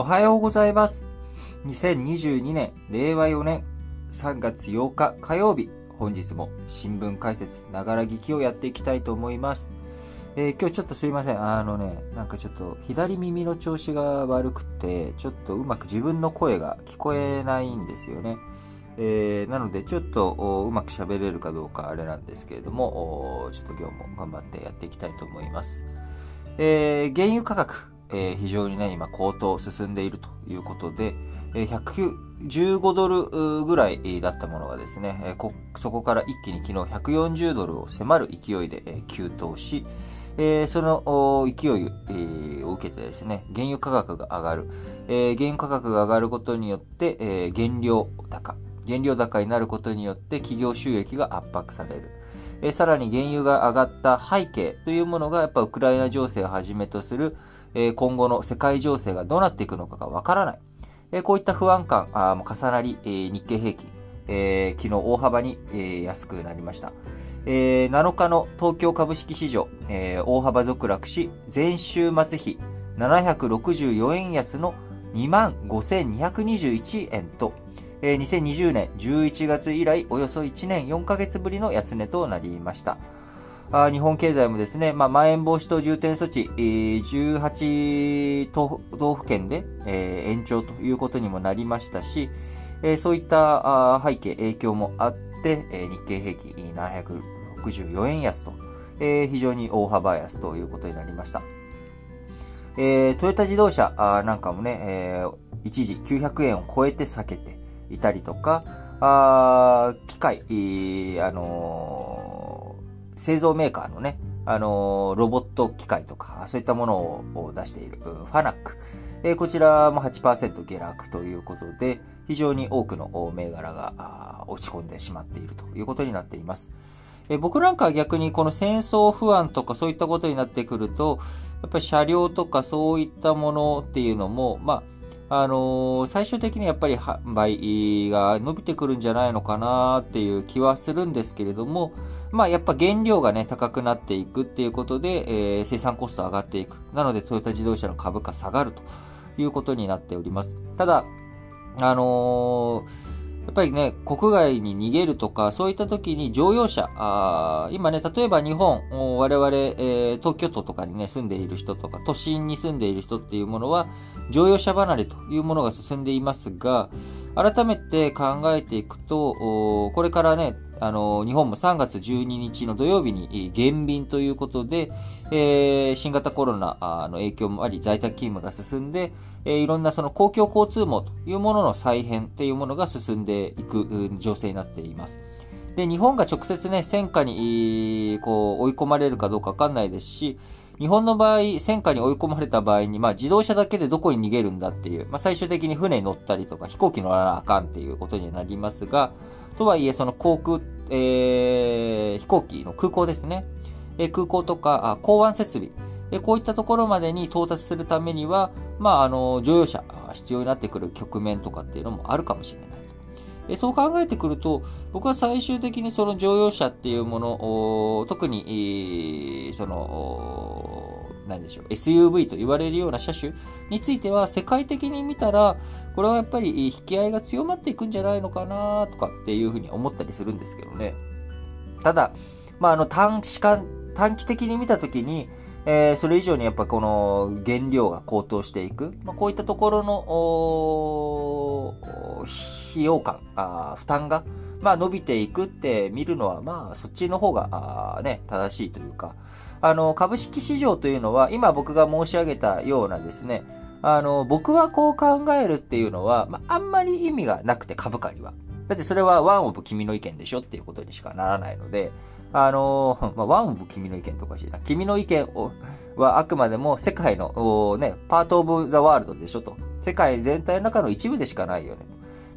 おはようございます。2022年、令和4年3月8日火曜日、本日も新聞解説、ながら聞きをやっていきたいと思います。えー、今日ちょっとすいません。あのね、なんかちょっと左耳の調子が悪くて、ちょっとうまく自分の声が聞こえないんですよね。えー、なので、ちょっとうまく喋れるかどうかあれなんですけれども、ちょっと今日も頑張ってやっていきたいと思います。えー、原油価格、えー、非常にね、今高騰進んでいるということで、えー、115ドルぐらいだったものがですね、えー、そこから一気に昨日140ドルを迫る勢いで、え、急騰し、えー、その勢い、を受けてですね、原油価格が上がる。えー、原油価格が上がることによって、え、原料高。原料高になることによって企業収益が圧迫される。え、さらに原油が上がった背景というものがやっぱウクライナ情勢をはじめとする、今後の世界情勢がどうなっていくのかがわからない。こういった不安感も重なり、日経平均、昨日大幅に、安くなりました。え7日の東京株式市場、大幅続落し、前週末比764円安の25,221円と、え2020年11月以来およそ1年4ヶ月ぶりの安値となりました。あ日本経済もですね、まあ、まん延防止等重点措置、18都道府県で、えー、延長ということにもなりましたし、えー、そういったあ背景、影響もあって、えー、日経平均764円安と、えー、非常に大幅安ということになりました。えー、トヨタ自動車あなんかもね、えー、一時900円を超えて避けていたりとか、あ機械、あのー製造メーカーのね、あのロボット機械とか、そういったものを出しているファナック。えこちらも8%下落ということで、非常に多くの銘柄が落ち込んでしまっているということになっています。え僕なんかは逆にこの戦争不安とかそういったことになってくると、やっぱり車両とかそういったものっていうのも、まあ、あのー、最終的にやっぱり販売が伸びてくるんじゃないのかなっていう気はするんですけれども、まあやっぱ原料がね、高くなっていくっていうことで、えー、生産コスト上がっていく。なのでトヨタ自動車の株価下がるということになっております。ただ、あのーやっぱりね、国外に逃げるとか、そういった時に乗用車、あ今ね、例えば日本、我々、えー、東京都とかにね、住んでいる人とか、都心に住んでいる人っていうものは、乗用車離れというものが進んでいますが、改めて考えていくと、これからね、あの、日本も3月12日の土曜日に減便ということで、えー、新型コロナの影響もあり、在宅勤務が進んで、えー、いろんなその公共交通網というものの再編というものが進んでいく情勢になっています。で、日本が直接ね、戦火に、こう、追い込まれるかどうかわかんないですし、日本の場合、戦火に追い込まれた場合に、まあ自動車だけでどこに逃げるんだっていう、まあ最終的に船に乗ったりとか飛行機乗らなあかんっていうことになりますが、とはいえその航空、えー、飛行機の空港ですね。えー、空港とか港湾設備、えー、こういったところまでに到達するためには、まああの、乗用車必要になってくる局面とかっていうのもあるかもしれない。えそう考えてくると、僕は最終的にその乗用車っていうものを、特に、その、何でしょう、SUV と言われるような車種については、世界的に見たら、これはやっぱり引き合いが強まっていくんじゃないのかなとかっていうふうに思ったりするんですけどね。ただ、まあ、あの短期間、短期的に見たときに、えー、それ以上にやっぱこの原料が高騰していく、まあ、こういったところの費用感あ、負担が、まあ、伸びていくって見るのは、まあ、そっちの方があ、ね、正しいというか、あの、株式市場というのは、今僕が申し上げたようなですね、あの、僕はこう考えるっていうのは、まあ、あんまり意味がなくて株価には。だってそれはワンオブ君の意見でしょっていうことにしかならないので、あの、まあ、ワンオブ君の意見とかしいな。君の意見をはあくまでも世界の、ね、パートオブザワールドでしょと。世界全体の中の一部でしかないよね。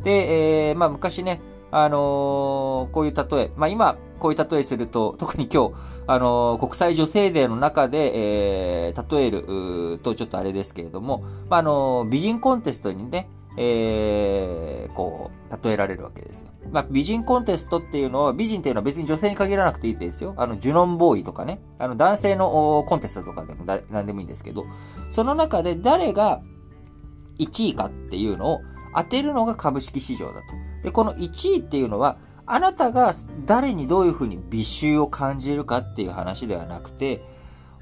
で、えー、まあ昔ね、あのー、こういう例え、まあ今、こういう例えすると、特に今日、あのー、国際女性デーの中で、えー、例えるとちょっとあれですけれども、まあ、あの、美人コンテストにね、えー、こう、例えられるわけですよ。まあ、美人コンテストっていうのは、美人っていうのは別に女性に限らなくていいですよ。あの、ジュノンボーイとかね、あの、男性のコンテストとかでも誰、何でもいいんですけど、その中で誰が、1位かっていうのを当てるのが株式市場だと。で、この1位っていうのは、あなたが誰にどういうふうに美醜を感じるかっていう話ではなくて、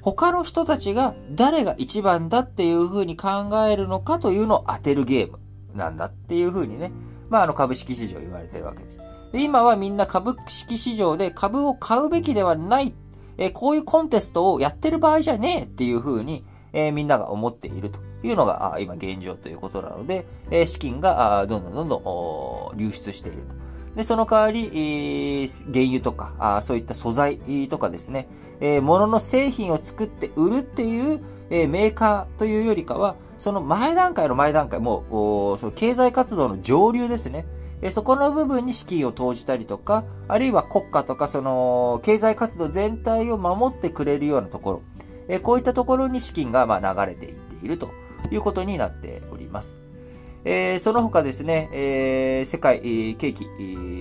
他の人たちが誰が一番だっていうふうに考えるのかというのを当てるゲームなんだっていうふうにね、まああの株式市場言われてるわけです。で、今はみんな株式市場で株を買うべきではない、えー、こういうコンテストをやってる場合じゃねえっていうふうに、えー、みんなが思っているというのが今現状ということなので、えー、資金がどんどんどんどん流出していると。で、その代わり、えー、原油とかあ、そういった素材とかですね、えー、物の製品を作って売るっていう、えー、メーカーというよりかは、その前段階の前段階、もう、その経済活動の上流ですね。えー、そこの部分に資金を投じたりとか、あるいは国家とか、その、経済活動全体を守ってくれるようなところ、えー、こういったところに資金が、まあ、流れていっているということになっております。えー、その他ですね、えー、世界、えー、景気、え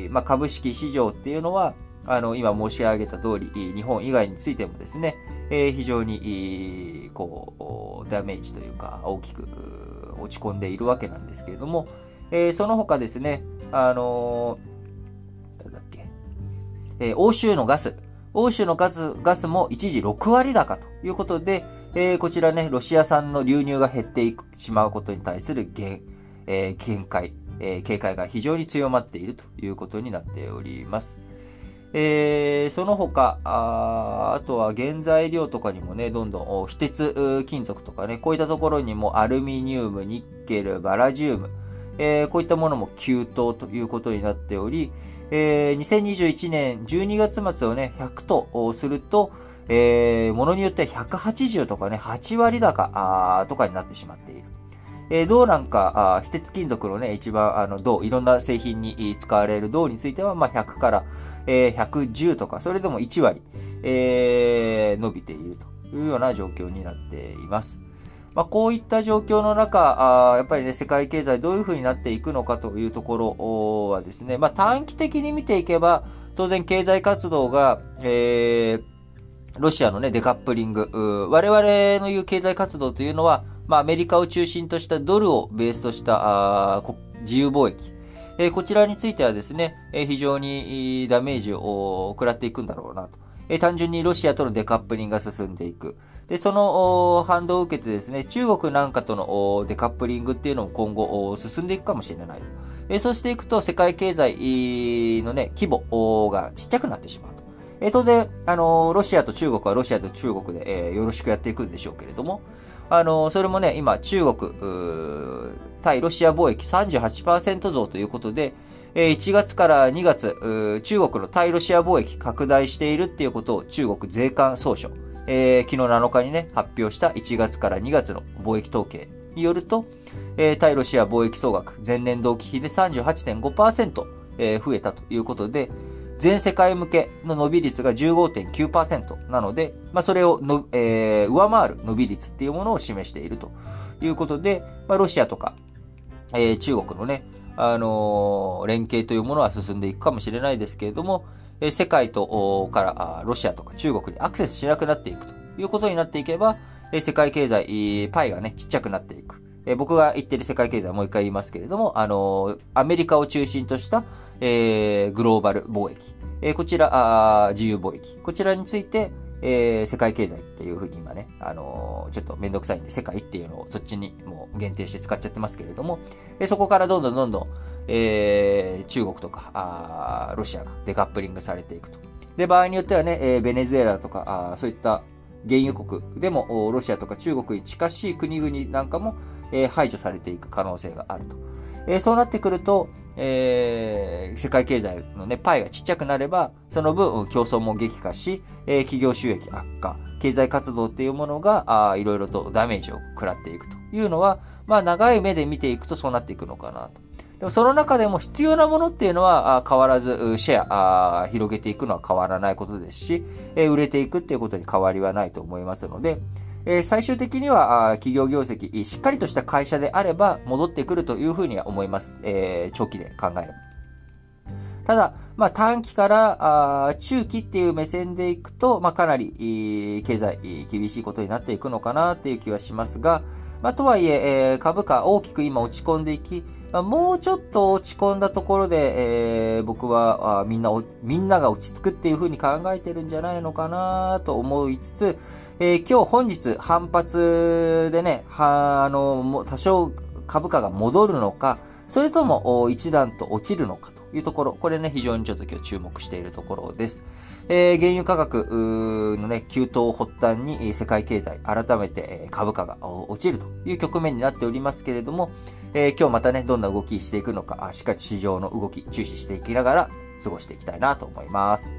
ー、まあ、株式市場っていうのは、あの、今申し上げた通り、日本以外についてもですね、えー、非常に、こう、ダメージというか、大きく落ち込んでいるわけなんですけれども、えー、その他ですね、あのー、だっけ、えー、欧州のガス、欧州のガス、ガスも一時6割高ということで、えー、こちらね、ロシア産の流入が減ってしまうことに対する限、えー、見解、えー、警戒が非常に強まっているということになっております。えー、その他あ、あとは原材料とかにもね、どんどん非鉄金属とかね、こういったところにもアルミニウム、ニッケル、バラジウム、えー、こういったものも急騰ということになっており、えー、2021年12月末をね、100とすると、えー、ものによっては180とかね、8割高あとかになってしまっている。えー、銅なんか、あ非鉄金属のね、一番、あの、銅、いろんな製品に使われる銅については、まあ、100から、えー、110とか、それでも1割、えー、伸びているというような状況になっています。まあ、こういった状況の中、あやっぱりね、世界経済どういう風になっていくのかというところはですね、まあ、短期的に見ていけば、当然経済活動が、えー、ロシアのね、デカップリング、我々の言う経済活動というのは、まあ、アメリカを中心としたドルをベースとしたあ自由貿易、えー、こちらについてはですね、えー、非常にダメージを食らっていくんだろうなと。えー、単純にロシアとのデカップリングが進んでいく。で、その反動を受けてですね、中国なんかとのデカップリングっていうのも今後進んでいくかもしれない。え、そうしていくと世界経済のね、規模がちっちゃくなってしまうと。え、当然、あの、ロシアと中国はロシアと中国で、え、よろしくやっていくんでしょうけれども、あの、それもね、今、中国、対ロシア貿易38%増ということで、1月から2月、中国の対ロシア貿易拡大しているっていうことを中国税関総署、えー、昨日7日にね、発表した1月から2月の貿易統計によると、えー、対ロシア貿易総額、前年同期比で38.5%、えー、増えたということで、全世界向けの伸び率が15.9%なので、まあ、それをの、えー、上回る伸び率っていうものを示しているということで、まあ、ロシアとか、えー、中国のね、あのー、連携というものは進んでいくかもしれないですけれども、えー、世界とからロシアとか中国にアクセスしなくなっていくということになっていけば、えー、世界経済、パイがね、ちっちゃくなっていく。え僕が言ってる世界経済はもう一回言いますけれども、あのアメリカを中心とした、えー、グローバル貿易。えー、こちらあ、自由貿易。こちらについて、えー、世界経済っていうふうに今ね、あのー、ちょっとめんどくさいんで、世界っていうのをそっちにもう限定して使っちゃってますけれども、えそこからどんどんどんどん、えー、中国とかあ、ロシアがデカップリングされていくと。で、場合によってはね、えー、ベネズエラとか、あそういった原油国でも、ロシアとか中国に近しい国々なんかも、え、排除されていく可能性があると。え、そうなってくると、えー、世界経済のね、パイがちっちゃくなれば、その分競争も激化し、えー、企業収益悪化、経済活動っていうものが、あいろいろとダメージを食らっていくというのは、まあ長い目で見ていくとそうなっていくのかなと。でもその中でも必要なものっていうのはあ変わらずシェアあ広げていくのは変わらないことですしえ、売れていくっていうことに変わりはないと思いますので、え最終的には企業業績、しっかりとした会社であれば戻ってくるというふうには思います。え、長期で考える。ただ、まあ、短期からあ中期っていう目線でいくと、まあ、かなり、経済、厳しいことになっていくのかなっていう気はしますが、まあ、とはいええー、株価大きく今落ち込んでいき、まあ、もうちょっと落ち込んだところで、えー、僕はあみんな、みんなが落ち着くっていう風に考えてるんじゃないのかなと思いつつ、えー、今日本日反発でね、は、あの、多少株価が戻るのか、それとも一段と落ちるのかというところ、これね、非常にちょっと今日注目しているところです。えー、原油価格のね、急騰を発端に世界経済、改めて株価が落ちるという局面になっておりますけれども、えー、今日またね、どんな動きしていくのか、しっかり市場の動き注視していきながら過ごしていきたいなと思います。